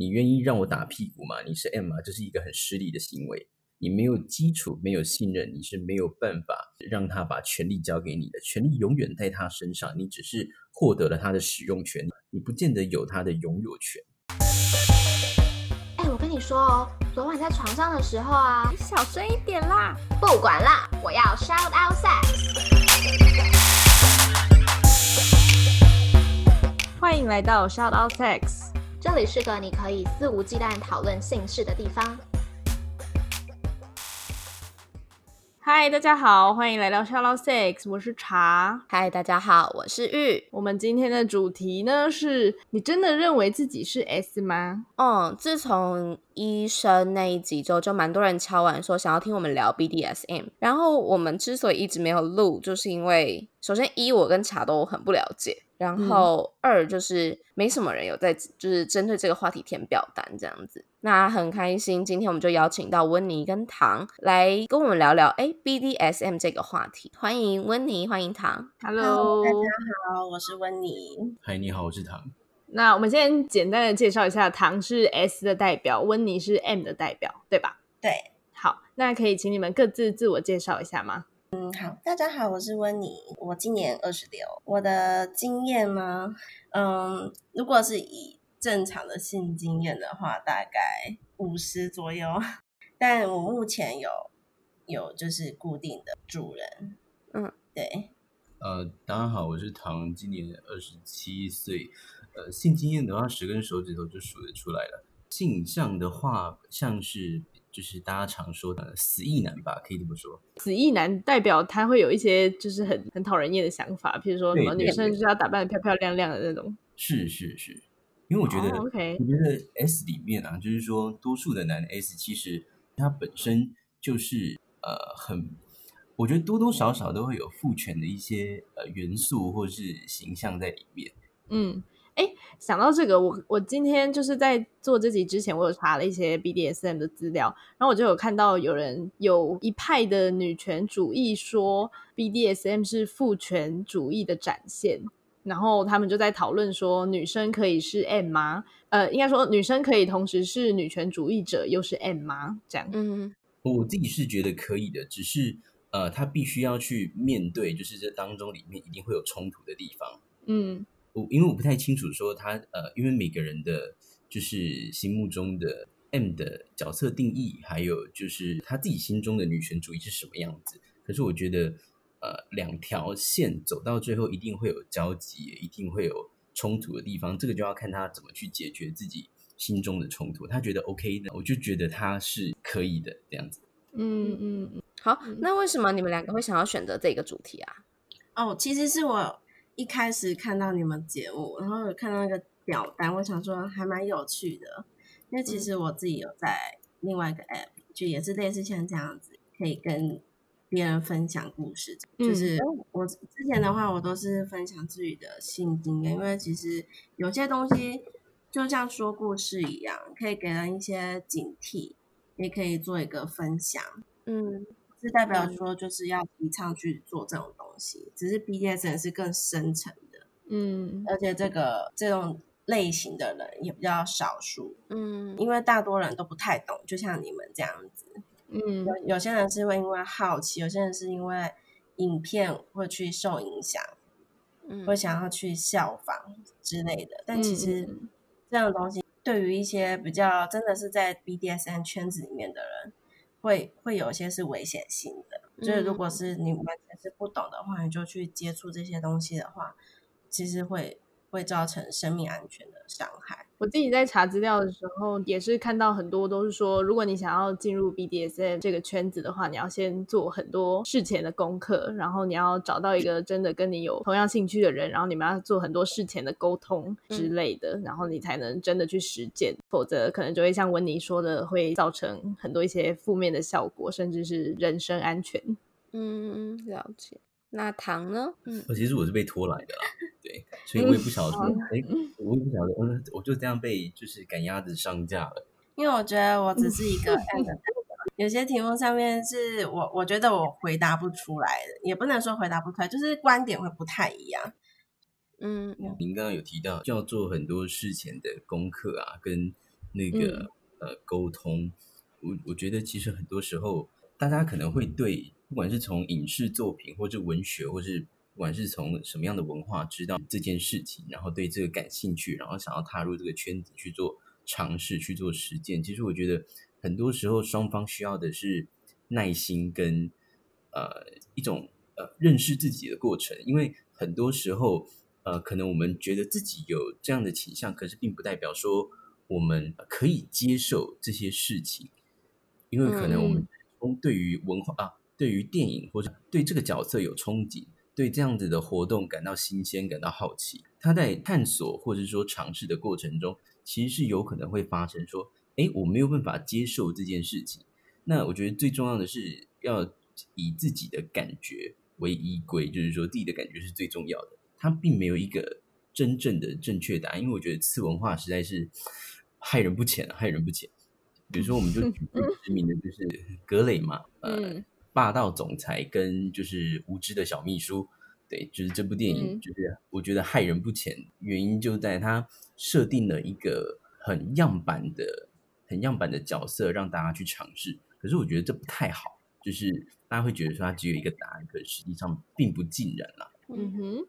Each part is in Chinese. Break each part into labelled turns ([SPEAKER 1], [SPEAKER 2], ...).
[SPEAKER 1] 你愿意让我打屁股吗？你是 M 吗？这是一个很失礼的行为。你没有基础，没有信任，你是没有办法让他把权力交给你的。权力永远在他身上，你只是获得了他的使用权，你不见得有他的拥有权。
[SPEAKER 2] 哎，我跟你说哦，昨晚在床上的时候啊，
[SPEAKER 3] 你小声一点啦！
[SPEAKER 2] 不管啦，我要 shout out sex。
[SPEAKER 3] 欢迎来到 Shout Out Sex，
[SPEAKER 2] 这里是个你可以肆无忌惮讨论性事的地方。
[SPEAKER 3] 嗨，大家好，欢迎来到 Out Sex，我是茶。
[SPEAKER 2] 嗨，大家好，我是玉。
[SPEAKER 3] 我们今天的主题呢是：你真的认为自己是 S 吗？
[SPEAKER 4] 嗯，自从医生那一集之后，就蛮多人敲完说想要听我们聊 BDSM。然后我们之所以一直没有录，就是因为首先一我跟茶都很不了解。然后二就是没什么人有在，就是针对这个话题填表单这样子。那很开心，今天我们就邀请到温妮跟唐来跟我们聊聊哎 BDSM 这个话题。欢迎温妮，欢迎唐。
[SPEAKER 3] Hello，
[SPEAKER 5] 大家好，我是温妮。
[SPEAKER 1] 嗨，你好，我是唐。
[SPEAKER 3] 那我们先简单的介绍一下，唐是 S 的代表，温妮是 M 的代表，对吧？
[SPEAKER 5] 对。
[SPEAKER 3] 好，那可以请你们各自自我介绍一下吗？
[SPEAKER 5] 嗯，好，大家好，我是温妮，我今年二十六。我的经验呢？嗯，如果是以正常的性经验的话，大概五十左右。但我目前有有就是固定的主人。嗯，对。
[SPEAKER 1] 呃，大家好，我是唐，今年二十七岁。呃，性经验的话，十根手指头就数得出来了。性向的话，像是。就是大家常说的死意男吧，可以这么说。
[SPEAKER 3] 死意男代表他会有一些就是很很讨人厌的想法，譬如说什么女生就是要打扮的漂漂亮亮的那种。
[SPEAKER 1] 是是是，因为我觉得我觉得 S 里面啊，就是说多数的男 S 其实他本身就是呃很，我觉得多多少少都会有父权的一些呃元素或是形象在里面。
[SPEAKER 3] 嗯。哎，想到这个，我我今天就是在做这集之前，我有查了一些 BDSM 的资料，然后我就有看到有人有一派的女权主义说 BDSM 是父权主义的展现，然后他们就在讨论说，女生可以是 M 吗？呃，应该说女生可以同时是女权主义者又是 M 吗？这样？
[SPEAKER 1] 嗯，我自己是觉得可以的，只是呃，他必须要去面对，就是这当中里面一定会有冲突的地方。嗯。因为我不太清楚说他呃，因为每个人的就是心目中的 M 的角色定义，还有就是他自己心中的女权主义是什么样子。可是我觉得呃，两条线走到最后一定会有交集，一定会有冲突的地方。这个就要看他怎么去解决自己心中的冲突。他觉得 OK 的，我就觉得他是可以的这样子。
[SPEAKER 4] 嗯嗯嗯，好，那为什么你们两个会想要选择这个主题啊？
[SPEAKER 5] 哦，其实是我。一开始看到你们节目，然后看到那个表单，我想说还蛮有趣的。因为其实我自己有在另外一个 app，就也是类似像这样子，可以跟别人分享故事。就是我之前的话，我都是分享自己的性经验，因为其实有些东西就像说故事一样，可以给人一些警惕，也可以做一个分享。嗯。是代表说就是要提倡去做这种东西，只是 BDSM 是更深层的，嗯，而且这个这种类型的人也比较少数，嗯，因为大多人都不太懂，就像你们这样子，嗯，有有些人是会因为好奇，有些人是因为影片会去受影响，嗯，会想要去效仿之类的，但其实这样的东西对于一些比较真的是在 BDSM 圈子里面的人。会会有些是危险性的，就是如果是你完全是不懂的话，你就去接触这些东西的话，其实会会造成生命安全的伤害。
[SPEAKER 3] 我自己在查资料的时候，也是看到很多都是说，如果你想要进入 BDSM 这个圈子的话，你要先做很多事前的功课，然后你要找到一个真的跟你有同样兴趣的人，然后你们要做很多事前的沟通之类的，然后你才能真的去实践，否则可能就会像温妮说的，会造成很多一些负面的效果，甚至是人身安全。
[SPEAKER 4] 嗯，了解。那糖呢？
[SPEAKER 1] 嗯，其实我是被拖来的啦，对，所以我也不晓得说，哎，我也不晓得，嗯，我就这样被就是赶鸭子上架了。
[SPEAKER 5] 因为我觉得我只是一个，有些题目上面是我我觉得我回答不出来的，也不能说回答不出来，就是观点会不太一样。
[SPEAKER 1] 嗯，您刚刚有提到要做很多事前的功课啊，跟那个呃沟通。我我觉得其实很多时候，大家可能会对不管是从影视作品，或者文学，或是不管是从什么样的文化知道这件事情，然后对这个感兴趣，然后想要踏入这个圈子去做尝试、去做实践。其实我觉得很多时候双方需要的是耐心跟呃一种呃认识自己的过程，因为很多时候呃可能我们觉得自己有这样的倾向，可是并不代表说我们可以接受这些事情。因为可能我们对于文化啊，对于电影或者对这个角色有憧憬，对这样子的活动感到新鲜、感到好奇。他在探索或者说尝试的过程中，其实是有可能会发生说：“哎，我没有办法接受这件事情。”那我觉得最重要的是要以自己的感觉为依归，就是说自己的感觉是最重要的。它并没有一个真正的正确答案，因为我觉得次文化实在是害人不浅，害人不浅。比如说，我们就举 最知名的就是格雷嘛，呃，霸道总裁跟就是无知的小秘书，对，就是这部电影，就是我觉得害人不浅，原因就在他设定了一个很样板的、很样板的角色让大家去尝试，可是我觉得这不太好，就是大家会觉得说他只有一个答案，可实际上并不尽然啦。
[SPEAKER 3] 嗯哼，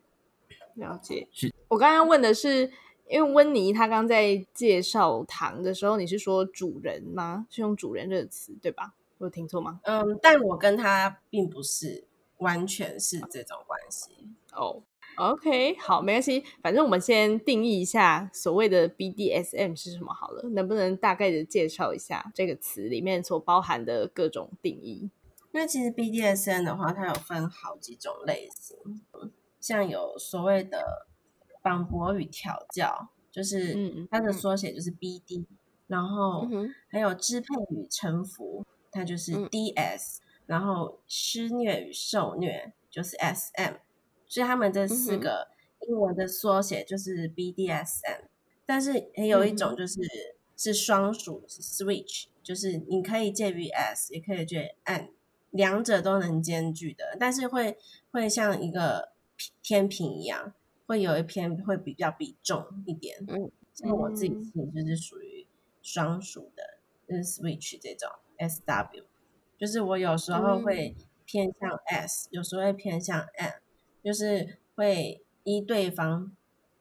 [SPEAKER 3] 了解。
[SPEAKER 1] 是
[SPEAKER 3] 我刚刚问的是。因为温妮她刚在介绍糖的时候，你是说主人吗？是用主人这个词对吧？我有听错吗？
[SPEAKER 5] 嗯，但我跟他并不是完全是这种关系
[SPEAKER 3] 哦。OK，好，没关系，反正我们先定义一下所谓的 BDSM 是什么好了。能不能大概的介绍一下这个词里面所包含的各种定义？
[SPEAKER 5] 因为其实 BDSM 的话，它有分好几种类型，像有所谓的。绑博与调教就是它的缩写，就是 BD，然后还有支配与臣服，它就是 DS，然后施虐与受虐就是 SM，所以他们这四个英文的缩写就是 BDSM。但是也有一种就是是双属 Switch，就是你可以介于 S，也可以介于 N，两者都能兼具的，但是会会像一个天平一样。会有一篇会比较比重一点，嗯，像我自己就是属于双数的，就是 switch 这种 S W，就是我有时候会偏向 S，有时候会偏向 M，就是会依对方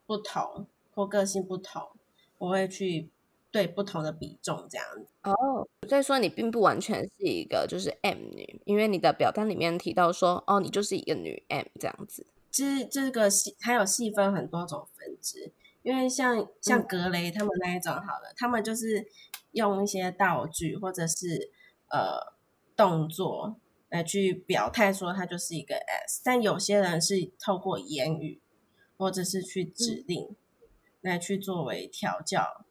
[SPEAKER 5] 不同或个性不同，我会去对不同的比重这样子。
[SPEAKER 4] 哦，所以说你并不完全是一个就是 M 女，因为你的表单里面提到说，哦，你就是一个女 M 这样子。
[SPEAKER 5] 其实这个细还有细分很多种分支，因为像像格雷他们那一种好了，他们就是用一些道具或者是呃动作来去表态说他就是一个 S，但有些人是透过言语或者是去指令来去作为调教，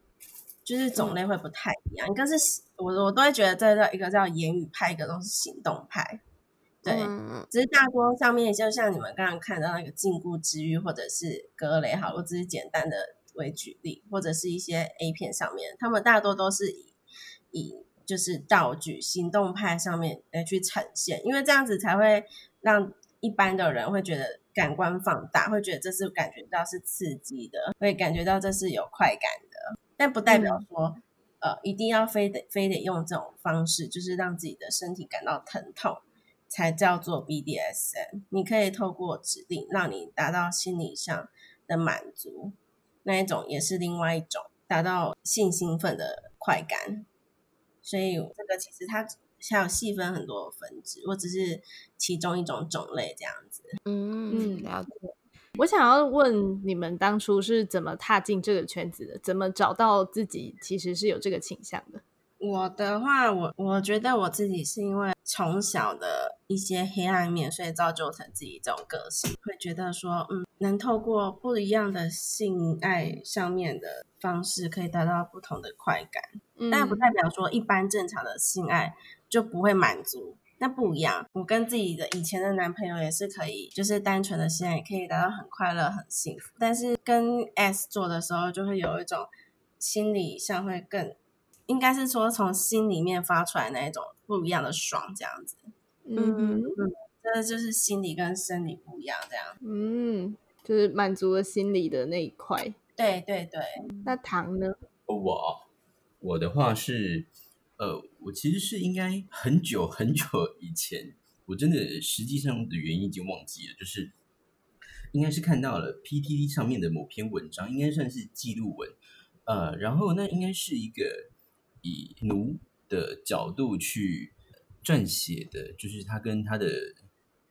[SPEAKER 5] 就是种类会不太一样。一个是我我都会觉得这叫一个叫言语派，一个都是行动派。对，只是大多上面就像你们刚刚看到那个禁锢之欲，或者是格雷，好，我只是简单的为举例，或者是一些 A 片上面，他们大多都是以以就是道具行动派上面来去呈现，因为这样子才会让一般的人会觉得感官放大，会觉得这是感觉到是刺激的，会感觉到这是有快感的，但不代表说呃一定要非得非得用这种方式，就是让自己的身体感到疼痛。才叫做 BDSM。你可以透过指令让你达到心理上的满足，那一种也是另外一种达到性兴奋的快感。所以这个其实它还有细分很多分支，我只是其中一种种类这样子。
[SPEAKER 4] 嗯，了解。
[SPEAKER 3] 我想要问你们当初是怎么踏进这个圈子的？怎么找到自己其实是有这个倾向的？
[SPEAKER 5] 我的话，我我觉得我自己是因为从小的一些黑暗面，所以造就成自己这种个性，会觉得说，嗯，能透过不一样的性爱上面的方式，可以得到不同的快感，嗯但不代表说一般正常的性爱就不会满足。那不一样，我跟自己的以前的男朋友也是可以，就是单纯的性爱也可以达到很快乐、很幸福。但是跟 S 做的时候，就会有一种心理上会更。应该是说从心里面发出来那一种不一样的爽，这样子。嗯嗯，这就是心理跟生理不一样，这样。
[SPEAKER 3] 嗯，就是满足了心理的那一块。
[SPEAKER 5] 对对对。
[SPEAKER 3] 那糖呢？
[SPEAKER 1] 我我的话是，呃，我其实是应该很久很久以前，我真的实际上的原因已经忘记了，就是应该是看到了 PTT 上面的某篇文章，应该算是记录文，呃，然后那应该是一个以奴的角度去撰写的，就是他跟他的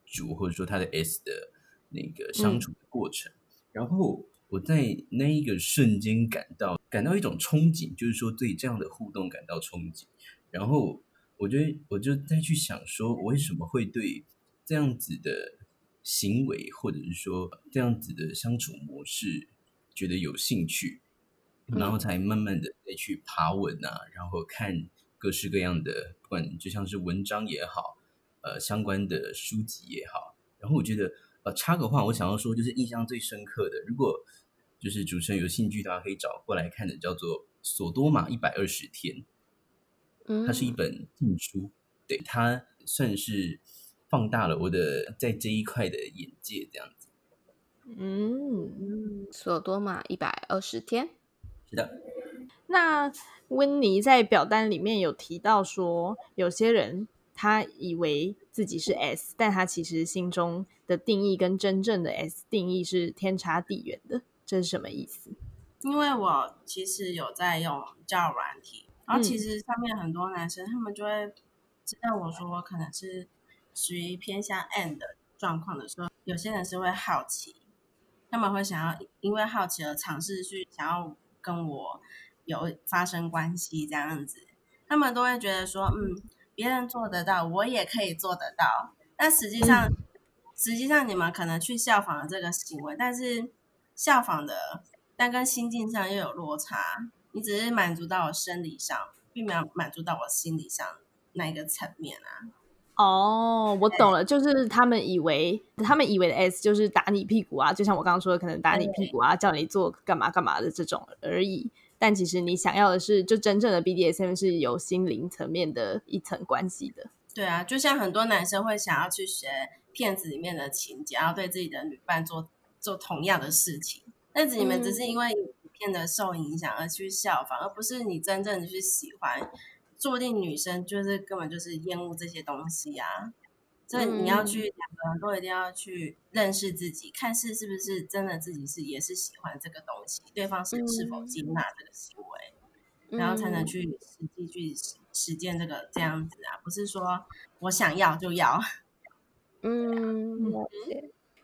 [SPEAKER 1] 主或者说他的 S 的那个相处的过程，然后。我在那一个瞬间感到感到一种憧憬，就是说对这样的互动感到憧憬。然后我觉得我就再去想，说我为什么会对这样子的行为，或者是说这样子的相处模式觉得有兴趣，然后才慢慢的再去爬文啊，然后看各式各样的，不管就像是文章也好，呃，相关的书籍也好，然后我觉得。呃插个话，我想要说，就是印象最深刻的，如果就是主持人有兴趣的话，可以找过来看的，叫做《索多玛一百二十天》。嗯，它是一本禁书，对，它算是放大了我的在这一块的眼界，这样子。
[SPEAKER 4] 嗯，索多玛一百二十天，
[SPEAKER 1] 是的。
[SPEAKER 3] 那温妮在表单里面有提到说，有些人。他以为自己是 S，但他其实心中的定义跟真正的 S 定义是天差地远的，这是什么意思？
[SPEAKER 5] 因为我其实有在用交友软体，然后其实上面很多男生他们就会知道我说我可能是属于偏向 N 的状况的时候，有些人是会好奇，他们会想要因为好奇而尝试去想要跟我有发生关系这样子，他们都会觉得说，嗯。别人做得到，我也可以做得到。但实际上，实际上你们可能去效仿了这个行为，但是效仿的，但跟心境上又有落差。你只是满足到我生理上，并没有满足到我心理上那一个层面啊。
[SPEAKER 3] 哦，我懂了，就是他们以为，他们以为的 S 就是打你屁股啊，就像我刚刚说的，可能打你屁股啊，叫你做干嘛干嘛的这种而已。但其实你想要的是，就真正的 BDSM 是有心灵层面的一层关系的。
[SPEAKER 5] 对啊，就像很多男生会想要去学片子里面的情节，然后对自己的女伴做做同样的事情。但是你们只是因为影片的受影响而去效仿，而不是你真正的去喜欢。注定女生就是根本就是厌恶这些东西啊。所以你要去两个人都一定要去认识自己，看是是不是真的自己是也是喜欢这个东西，对方是是否接纳这个行为，然后才能去实际去实践这个这样子啊，不是说我想要就要。
[SPEAKER 4] 嗯，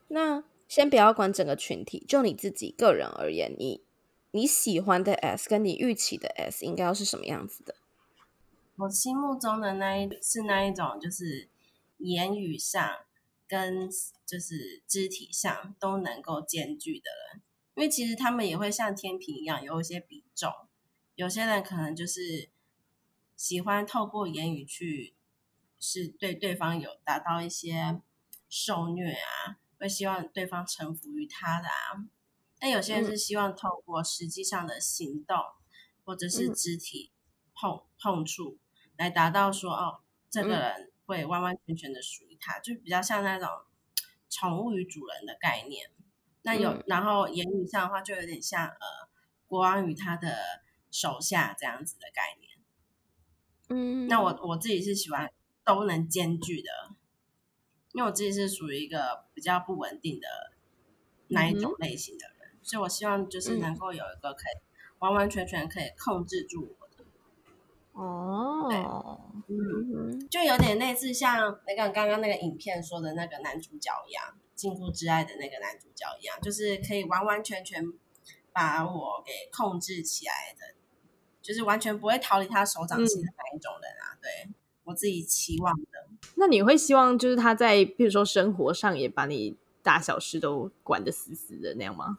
[SPEAKER 4] 那先不要管整个群体，就你自己个人而言，你你喜欢的 S 跟你预期的 S 应该要是什么样子的？
[SPEAKER 5] 我心目中的那一是那一种就是。言语上跟就是肢体上都能够兼具的人，因为其实他们也会像天平一样有一些比重。有些人可能就是喜欢透过言语去是对对方有达到一些受虐啊，会希望对方臣服于他的啊。但有些人是希望透过实际上的行动或者是肢体碰碰触来达到说哦，这个人。会完完全全的属于他，就比较像那种宠物与主人的概念。那有，然后言语上的话，就有点像呃国王与他的手下这样子的概念。
[SPEAKER 4] 嗯，
[SPEAKER 5] 那我我自己是喜欢都能兼具的，因为我自己是属于一个比较不稳定的那一种类型的人，所以我希望就是能够有一个可以完完全全可以控制住。
[SPEAKER 3] 哦，
[SPEAKER 5] 嗯，就有点类似像那个刚刚那个影片说的那个男主角一样，《禁锢之爱》的那个男主角一样，就是可以完完全全把我给控制起来的，就是完全不会逃离他手掌心的那一种人啊。对我自己期望的。
[SPEAKER 3] 那你会希望就是他在比如说生活上也把你大小事都管得死死的那样吗？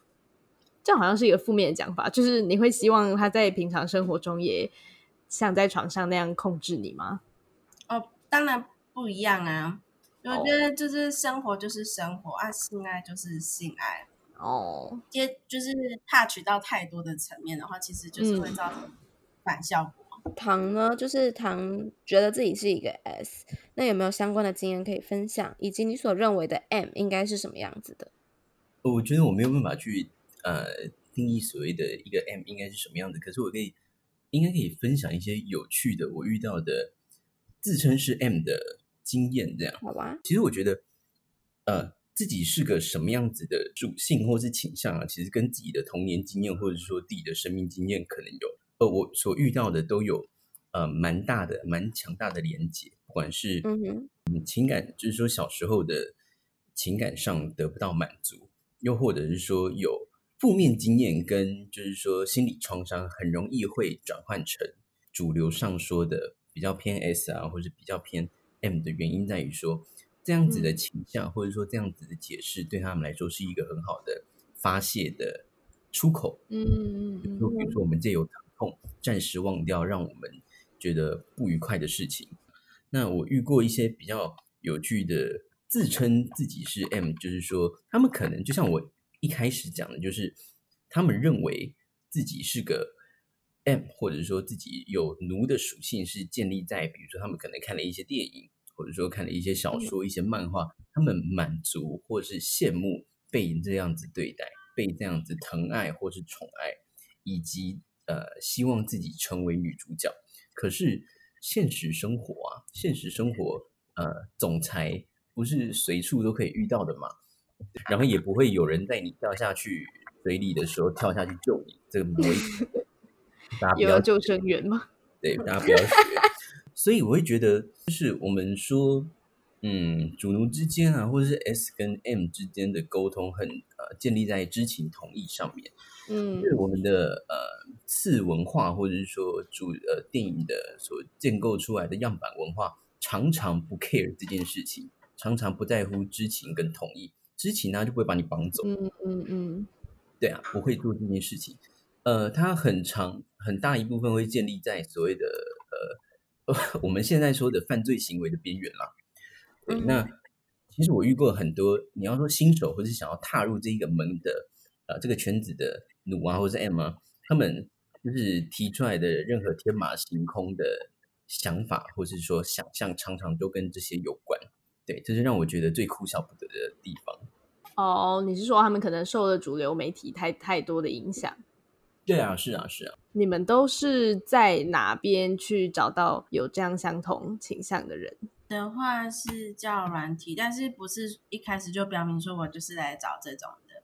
[SPEAKER 3] 这好像是一个负面的讲法，就是你会希望他在平常生活中也。像在床上那样控制你吗？
[SPEAKER 5] 哦，当然不一样啊！我觉得就是生活就是生活啊，性爱就是性爱
[SPEAKER 3] 哦。
[SPEAKER 5] 接就是 touch 到太多的层面的话，其实就是会造成反效果。
[SPEAKER 4] 糖呢，就是糖觉得自己是一个 S，那有没有相关的经验可以分享？以及你所认为的 M 应该是什么样子的？
[SPEAKER 1] 我觉得我没有办法去呃定义所谓的一个 M 应该是什么样子，可是我可以。应该可以分享一些有趣的我遇到的自称是 M 的经验，这样
[SPEAKER 4] 好吧？
[SPEAKER 1] 其实我觉得，呃，自己是个什么样子的属性或是倾向啊，其实跟自己的童年经验或者说自己的生命经验可能有，呃，我所遇到的都有呃蛮大的、蛮强大的连接，不管是嗯情感，就是说小时候的情感上得不到满足，又或者是说有。负面经验跟就是说心理创伤很容易会转换成主流上说的比较偏 S 啊，或者比较偏 M 的原因在于说这样子的倾向或者说这样子的解释对他们来说是一个很好的发泄的出口。嗯嗯嗯。就比如说我们借由疼痛暂时忘掉让我们觉得不愉快的事情。那我遇过一些比较有趣的自称自己是 M，就是说他们可能就像我。一开始讲的就是，他们认为自己是个 M，或者说自己有奴的属性，是建立在比如说他们可能看了一些电影，或者说看了一些小说、一些漫画，他们满足或是羡慕被这样子对待，被这样子疼爱或是宠爱，以及呃希望自己成为女主角。可是现实生活啊，现实生活呃，总裁不是随处都可以遇到的嘛。然后也不会有人在你掉下去水里的时候跳下去救你，这个不会。大家不要
[SPEAKER 3] 救生员吗？
[SPEAKER 1] 对，大家不要学。所以我会觉得，就是我们说，嗯，主奴之间啊，或者是 S 跟 M 之间的沟通，很呃，建立在知情同意上面。嗯，是我们的呃次文化，或者是说主呃电影的所建构出来的样板文化，常常不 care 这件事情，常常不在乎知情跟同意。知情呢就不会把你绑走，嗯嗯嗯，对啊，不会做这件事情。呃，它很长很大一部分会建立在所谓的呃 我们现在说的犯罪行为的边缘啦。对，那其实我遇过很多，你要说新手或是想要踏入这一个门的呃这个圈子的努啊，或者是 M 啊，他们就是提出来的任何天马行空的想法，或是说想象，常常都跟这些有关。对，这是让我觉得最哭笑不得的地方。
[SPEAKER 3] 哦，你是说他们可能受了主流媒体太太多的影响？
[SPEAKER 1] 对啊，是啊，是啊。
[SPEAKER 3] 你们都是在哪边去找到有这样相同倾向的人？
[SPEAKER 5] 的话是叫软体，但是不是一开始就表明说我就是来找这种的，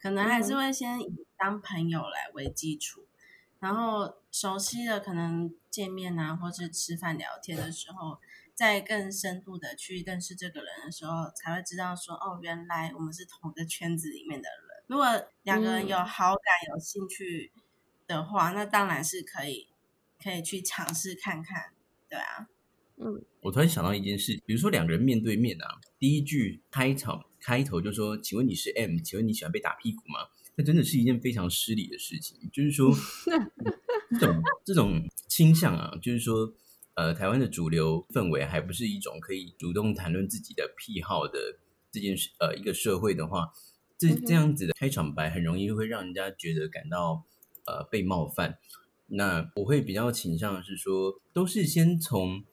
[SPEAKER 5] 可能还是会先以当朋友来为基础，然后熟悉的可能见面啊，或是吃饭聊天的时候。在更深度的去认识这个人的时候，才会知道说，哦，原来我们是同一个圈子里面的人。如果两个人有好感、有兴趣的话，那当然是可以，可以去尝试看看，对啊。
[SPEAKER 1] 嗯，我突然想到一件事，比如说两个人面对面啊，第一句开场开头就说：“请问你是 M？请问你喜欢被打屁股吗？”那真的是一件非常失礼的事情。就是说，这种这种倾向啊，就是说。呃，台湾的主流氛围还不是一种可以主动谈论自己的癖好的这件事。呃，一个社会的话，这这样子的开场白很容易会让人家觉得感到呃被冒犯。那我会比较倾向是说，都是先从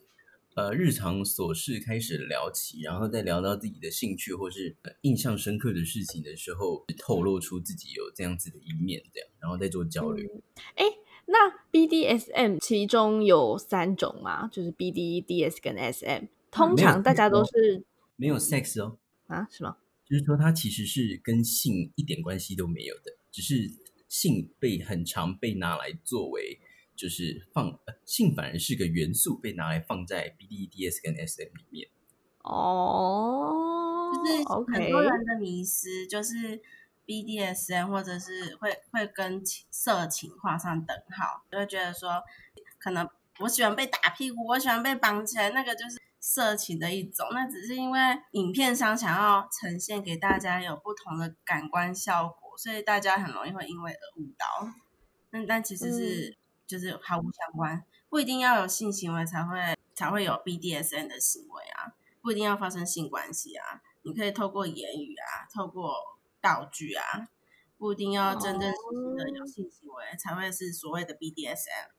[SPEAKER 1] 呃日常琐事开始聊起，然后再聊到自己的兴趣或是印象深刻的事情的时候，透露出自己有这样子的一面，这样，然后再做交流。
[SPEAKER 3] 哎。那 BDSM 其中有三种嘛，就是 BD、DS 跟 SM。通常大家都是
[SPEAKER 1] 没有 sex 哦
[SPEAKER 3] 啊？是吗？
[SPEAKER 1] 就是说它其实是跟性一点关系都没有的，只是性被很常被拿来作为，就是放性反而是个元素被拿来放在 BD、DS 跟 SM 里面。
[SPEAKER 5] 哦，就是很多人的迷思就是。BDSM 或者是会会跟色情画上等号，就会觉得说，可能我喜欢被打屁股，我喜欢被绑起来，那个就是色情的一种。那只是因为影片商想要呈现给大家有不同的感官效果，所以大家很容易会因为而误导。但但其实是就是毫无相关，不一定要有性行为才会才会有 BDSM 的行为啊，不一定要发生性关系啊，你可以透过言语啊，透过。道具啊，不一定要真正的有性行为才会是所谓的 BDSM。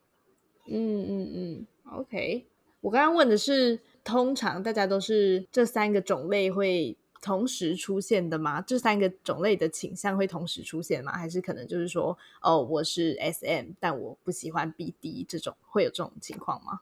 [SPEAKER 3] 嗯嗯嗯，OK。我刚刚问的是，通常大家都是这三个种类会同时出现的吗？这三个种类的倾向会同时出现吗？还是可能就是说，哦，我是 S M，但我不喜欢 B D 这种，会有这种情况吗？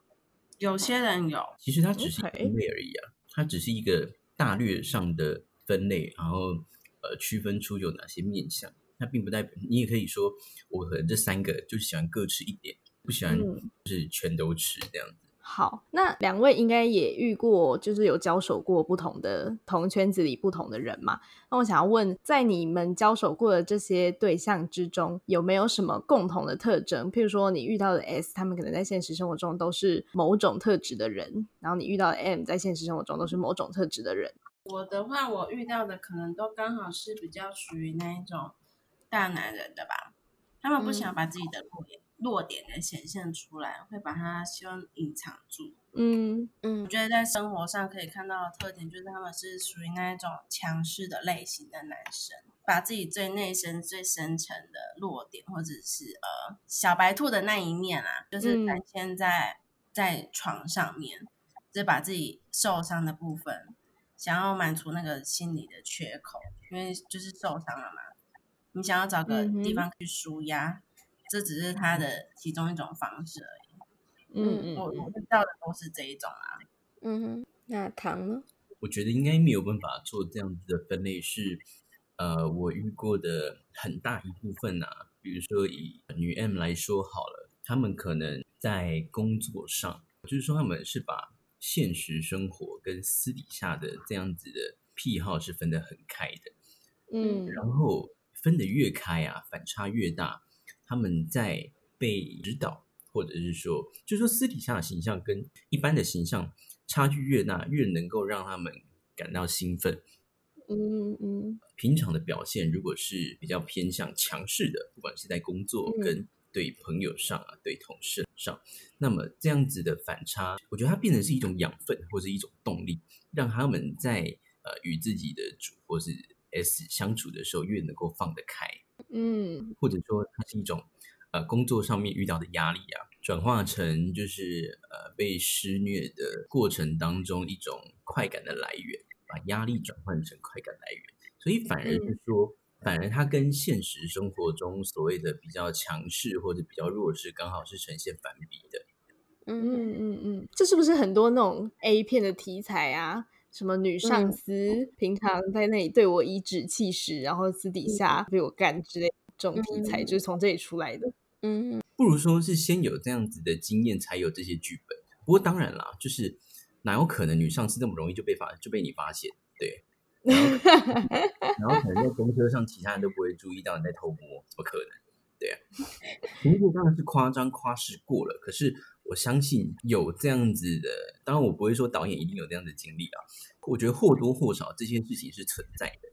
[SPEAKER 5] 有些人有，
[SPEAKER 1] 其实它只是分类而已啊，它只是一个大略上的分类，然后呃区分出有哪些面相。那并不代表你也可以说，我可能这三个就喜欢各吃一点，不喜欢就是全都吃这样子。
[SPEAKER 3] 好，那两位应该也遇过，就是有交手过不同的同圈子里不同的人嘛？那我想要问，在你们交手过的这些对象之中，有没有什么共同的特征？譬如说，你遇到的 S，他们可能在现实生活中都是某种特质的人，然后你遇到的 M，在现实生活中都是某种特质的人。
[SPEAKER 5] 我的话，我遇到的可能都刚好是比较属于那一种大男人的吧，他们不想把自己的弱点。弱点给显现出来，会把它希望隐藏住。嗯嗯，我觉得在生活上可以看到的特点，就是他们是属于那一种强势的类型的男生，把自己最内心、最深层的弱点，或者是呃小白兔的那一面啊，就是展现在在床上面，就把自己受伤的部分，想要满足那个心理的缺口，因为就是受伤了嘛，你想要找个地方去舒压。这只是他的其中一种方式而已。嗯嗯，我我遇到的都是这一种啊。
[SPEAKER 4] 嗯哼，那糖呢？
[SPEAKER 1] 我觉得应该没有办法做这样子的分类，是呃，我遇过的很大一部分啊。比如说以女 M 来说好了，他们可能在工作上，就是说他们是把现实生活跟私底下的这样子的癖好是分得很开的。嗯，然后分得越开啊，反差越大。他们在被指导，或者是说，就说私底下的形象跟一般的形象差距越大，越能够让他们感到兴奋。嗯嗯。平常的表现如果是比较偏向强势的，不管是在工作跟对朋友上啊，对同事上，那么这样子的反差，我觉得它变成是一种养分或者一种动力，让他们在呃与自己的主或是 S 相处的时候，越能够放得开。嗯，或者说它是一种呃工作上面遇到的压力啊，转化成就是呃被施虐的过程当中一种快感的来源，把压力转换成快感来源，所以反而是说，反而它跟现实生活中所谓的比较强势或者比较弱势，刚好是呈现反比的。
[SPEAKER 3] 嗯嗯嗯嗯，这是不是很多那种 A 片的题材啊？什么女上司平常在那里对我颐指气使，然后私底下被我干之类这种题材，就是从这里出来的。
[SPEAKER 1] 嗯，不如说是先有这样子的经验，才有这些剧本。不过当然啦，就是哪有可能女上司那么容易就被发就被你发现？对，然后可能在公车上，其他人都不会注意到你在偷摸，怎么可能？对啊，其实当然是夸张夸饰过了，可是。我相信有这样子的，当然我不会说导演一定有这样的经历啊。我觉得或多或少这些事情是存在的。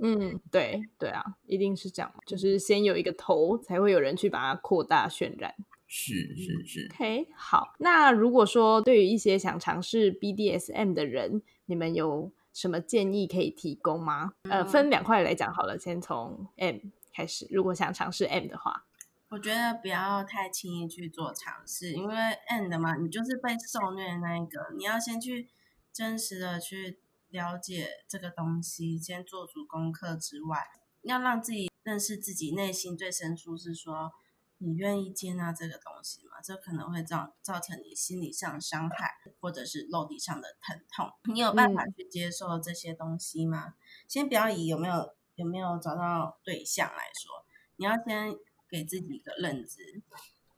[SPEAKER 3] 嗯，对对啊，一定是这样，就是先有一个头，才会有人去把它扩大渲染。
[SPEAKER 1] 是是是。
[SPEAKER 3] OK，好。那如果说对于一些想尝试 BDSM 的人，你们有什么建议可以提供吗？呃，分两块来讲好了，先从 M 开始。如果想尝试 M 的话。
[SPEAKER 5] 我觉得不要太轻易去做尝试，因为 end 嘛，你就是被受虐的那一个，你要先去真实的去了解这个东西，先做足功课之外，要让自己认识自己内心最深处是说，你愿意接纳这个东西吗？这可能会造造成你心理上伤害，或者是肉体上的疼痛，你有办法去接受这些东西吗？先不要以有没有有没有找到对象来说，你要先。给自己一个认知，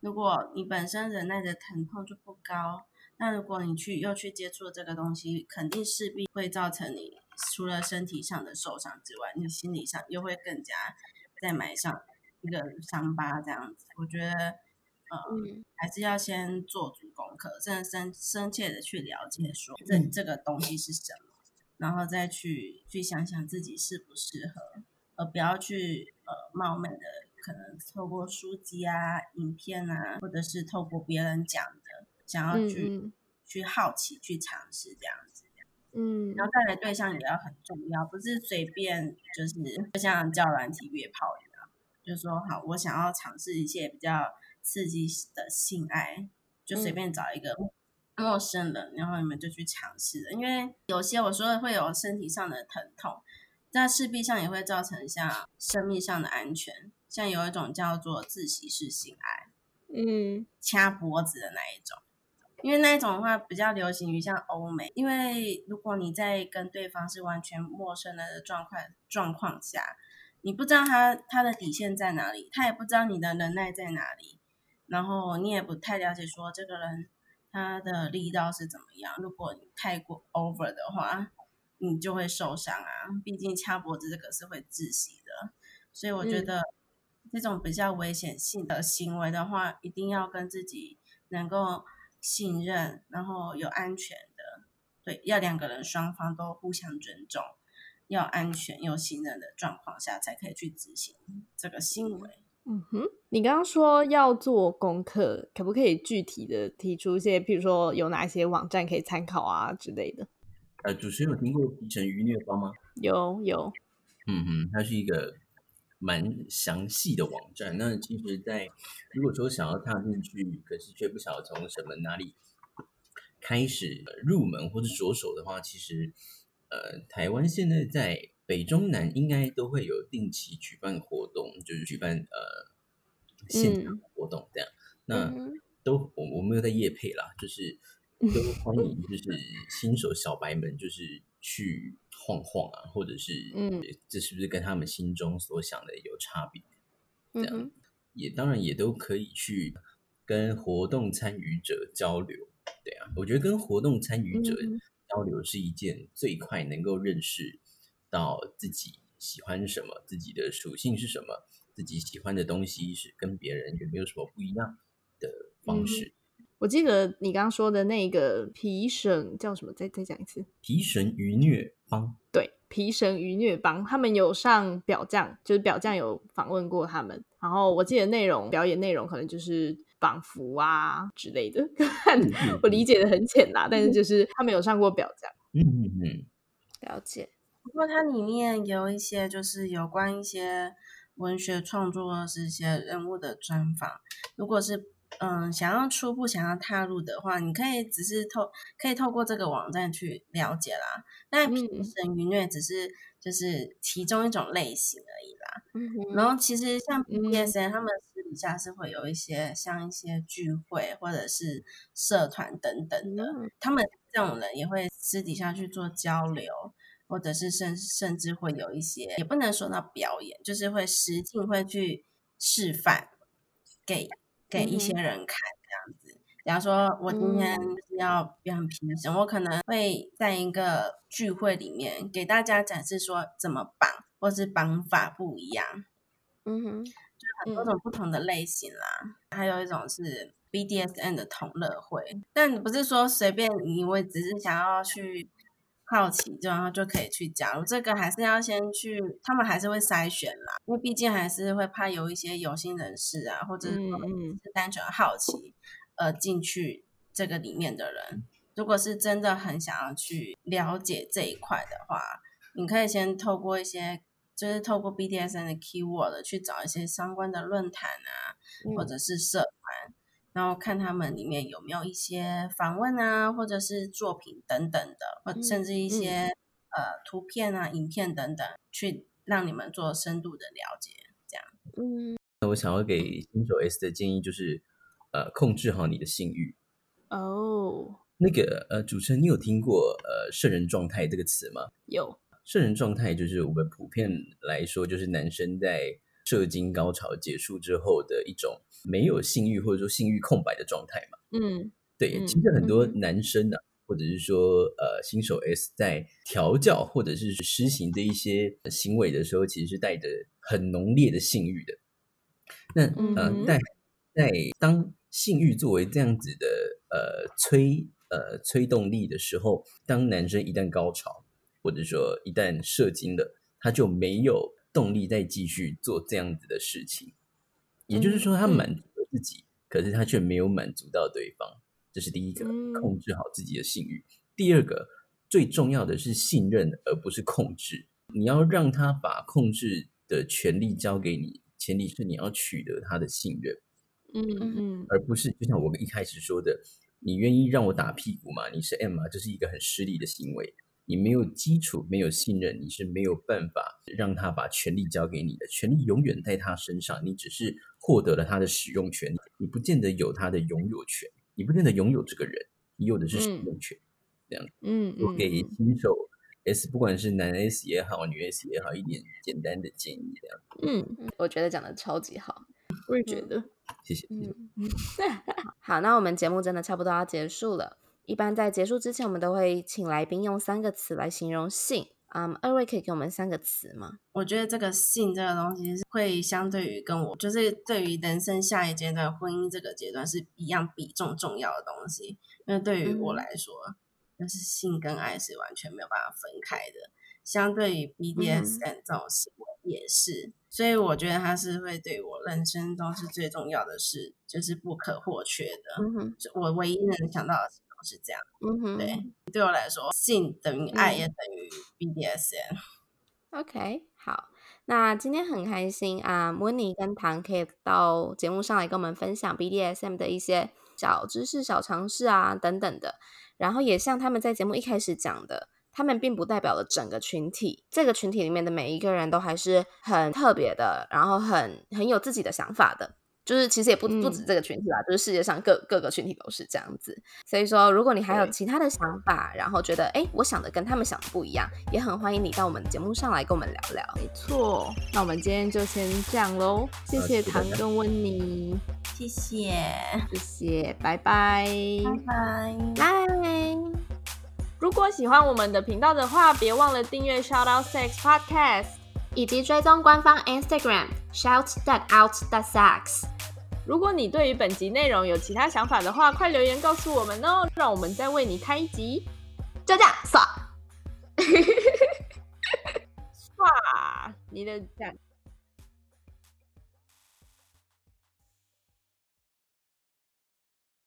[SPEAKER 5] 如果你本身忍耐的疼痛就不高，那如果你去又去接触这个东西，肯定势必会造成你除了身体上的受伤之外，你心理上又会更加再埋上一个伤疤这样子。我觉得，呃，还是要先做足功课，真的深深切的去了解说这这个东西是什么，然后再去去想想自己适不适合，而不要去呃冒昧的。可能透过书籍啊、影片啊，或者是透过别人讲的，想要去去好奇、去尝试这样子。嗯，然后带来对象也要很重要，不是随便就是就像叫软体约炮一样，就说好，我想要尝试一些比较刺激的性爱，就随便找一个陌生人，然后你们就去尝试了。因为有些我说的会有身体上的疼痛，那势必上也会造成像生命上的安全。像有一种叫做自习式性爱，嗯，掐脖子的那一种。因为那一种的话比较流行于像欧美，因为如果你在跟对方是完全陌生的状况状况下，你不知道他他的底线在哪里，他也不知道你的能耐在哪里，然后你也不太了解说这个人他的力道是怎么样。如果你太过 over 的话，你就会受伤啊，毕竟掐脖子这个是会窒息的，所以我觉得这种比较危险性的行为的话，一定要跟自己能够。信任，然后有安全的，对，要两个人双方都互相尊重，要安全又信任的状况下，才可以去执行这个行为。
[SPEAKER 3] 嗯哼，你刚刚说要做功课，可不可以具体的提出一些，譬如说有哪些网站可以参考啊之类的？
[SPEAKER 1] 呃，主持人有听过皮城鱼虐方吗？
[SPEAKER 3] 有有。
[SPEAKER 1] 嗯哼，它是一个。蛮详细的网站，那其实，在如果说想要踏进去，可是却不晓得从什么哪里开始入门或者着手的话，其实，呃，台湾现在在北中南应该都会有定期举办活动，就是举办呃现场活动这样，那都我我没有在夜配啦，就是 都欢迎，就是新手小白们，就是去。晃晃啊，或者是嗯，这是不是跟他们心中所想的有差别？这样也当然也都可以去跟活动参与者交流。对啊，我觉得跟活动参与者交流是一件最快能够认识到自己喜欢什么，自己的属性是什么，自己喜欢的东西是跟别人有没有什么不一样的方式。
[SPEAKER 3] 我记得你刚刚说的那个皮神叫什么？再再讲一次。
[SPEAKER 1] 皮神愚虐帮。
[SPEAKER 3] 对，皮神愚虐帮，他们有上表匠，就是表匠有访问过他们。然后我记得内容，表演内容可能就是绑符啊之类的。我理解的很浅啦，但是就是他没有上过表匠。
[SPEAKER 1] 嗯嗯嗯，
[SPEAKER 4] 了解。
[SPEAKER 5] 不过它里面有一些就是有关一些文学创作，是一些人物的专访。如果是嗯，想要初步想要踏入的话，你可以只是透可以透过这个网站去了解啦。那平神愚虐只是就是其中一种类型而已啦。嗯然后其实像 BDSN 他们私底下是会有一些像一些聚会或者是社团等等的，他们这种人也会私底下去做交流，或者是甚甚至会有一些也不能说到表演，就是会实境会去示范给。给一些人看假如说我今天是要变成评审，我可能会在一个聚会里面给大家展示说怎么绑，或是绑法不一样。嗯哼，就很多种不同的类型啦。还有一种是 BDSN 的同乐会，但不是说随便你，我只是想要去。好奇，就然后就可以去加入这个，还是要先去，他们还是会筛选啦，因为毕竟还是会怕有一些有心人士啊，或者是单纯好奇呃进去这个里面的人，如果是真的很想要去了解这一块的话，你可以先透过一些，就是透过 BDSN 的 keyword 去找一些相关的论坛啊，或者是社团。然后看他们里面有没有一些访问啊，或者是作品等等的，或甚至一些呃图片啊、影片等等，去让你们做深度的了解。这样，
[SPEAKER 1] 嗯，那我想要给新手 S 的建议就是，呃，控制好你的性欲。
[SPEAKER 3] 哦，
[SPEAKER 1] 那个呃，主持人，你有听过呃“圣人状态”这个词吗？
[SPEAKER 3] 有，
[SPEAKER 1] 圣人状态就是我们普遍来说，就是男生在。射精高潮结束之后的一种没有性欲或者说性欲空白的状态嘛？嗯，对。其实很多男生呢，或者是说呃新手 S 在调教或者是施行的一些行为的时候，其实是带着很浓烈的性欲的。那呃在在当性欲作为这样子的呃催呃催动力的时候，当男生一旦高潮或者说一旦射精了，他就没有。动力再继续做这样子的事情，也就是说，他满足了自己，可是他却没有满足到对方。这是第一个，控制好自己的性欲。第二个，最重要的是信任，而不是控制。你要让他把控制的权利交给你，前提是你要取得他的信任。嗯嗯，而不是就像我一开始说的，你愿意让我打屁股吗？你是 M 吗？这是一个很失礼的行为。你没有基础，没有信任，你是没有办法让他把权力交给你的。权力永远在他身上，你只是获得了他的使用权，你不见得有他的拥有权，你不见得拥有这个人，你有的是使用权。这样，
[SPEAKER 3] 嗯，
[SPEAKER 1] 我给新手 S，不管是男 S 也好，女 S 也好，一点简单的建议，这样。
[SPEAKER 4] 嗯，我觉得讲的超级好，
[SPEAKER 3] 我也觉得，
[SPEAKER 1] 谢谢，谢谢。
[SPEAKER 4] 好，那我们节目真的差不多要结束了。一般在结束之前，我们都会请来宾用三个词来形容性。嗯，二位可以给我们三个词吗？
[SPEAKER 5] 我觉得这个性这个东西会相对于跟我，就是对于人生下一阶段婚姻这个阶段是一样比重重要的东西。因为对于我来说，就是性跟爱是完全没有办法分开的。相对于 BDSM 这种行为也是，所以我觉得它是会对我人生中是最重要的事，就是不可或缺的。嗯哼，我唯一能想到的。是这样，嗯哼，对，对我来说，性等于爱，也等于 BDSM。
[SPEAKER 4] OK，好，那今天很开心啊，温妮跟唐可以到节目上来跟我们分享 BDSM 的一些小知识、小常识啊等等的。然后也像他们在节目一开始讲的，他们并不代表了整个群体，这个群体里面的每一个人都还是很特别的，然后很很有自己的想法的。就是其实也不不止这个群体啦，就是世界上各各个群体都是这样子。所以说，如果你还有其他的想法，然后觉得哎，我想的跟他们想的不一样，也很欢迎你到我们节目上来跟我们聊聊。
[SPEAKER 3] 没错，那我们今天就先这样喽。谢谢唐跟温妮，
[SPEAKER 5] 谢谢，
[SPEAKER 3] 谢谢，拜拜，
[SPEAKER 5] 拜拜，
[SPEAKER 4] 拜。
[SPEAKER 3] 如果喜欢我们的频道的话，别忘了订阅 Shout Out Sex Podcast，
[SPEAKER 2] 以及追踪官方 Instagram Shout That Out That Sex。
[SPEAKER 3] 如果你对于本集内容有其他想法的话，快留言告诉我们哦，让我们再为你开一集。
[SPEAKER 2] 就这样，耍，
[SPEAKER 3] 耍，你的赞。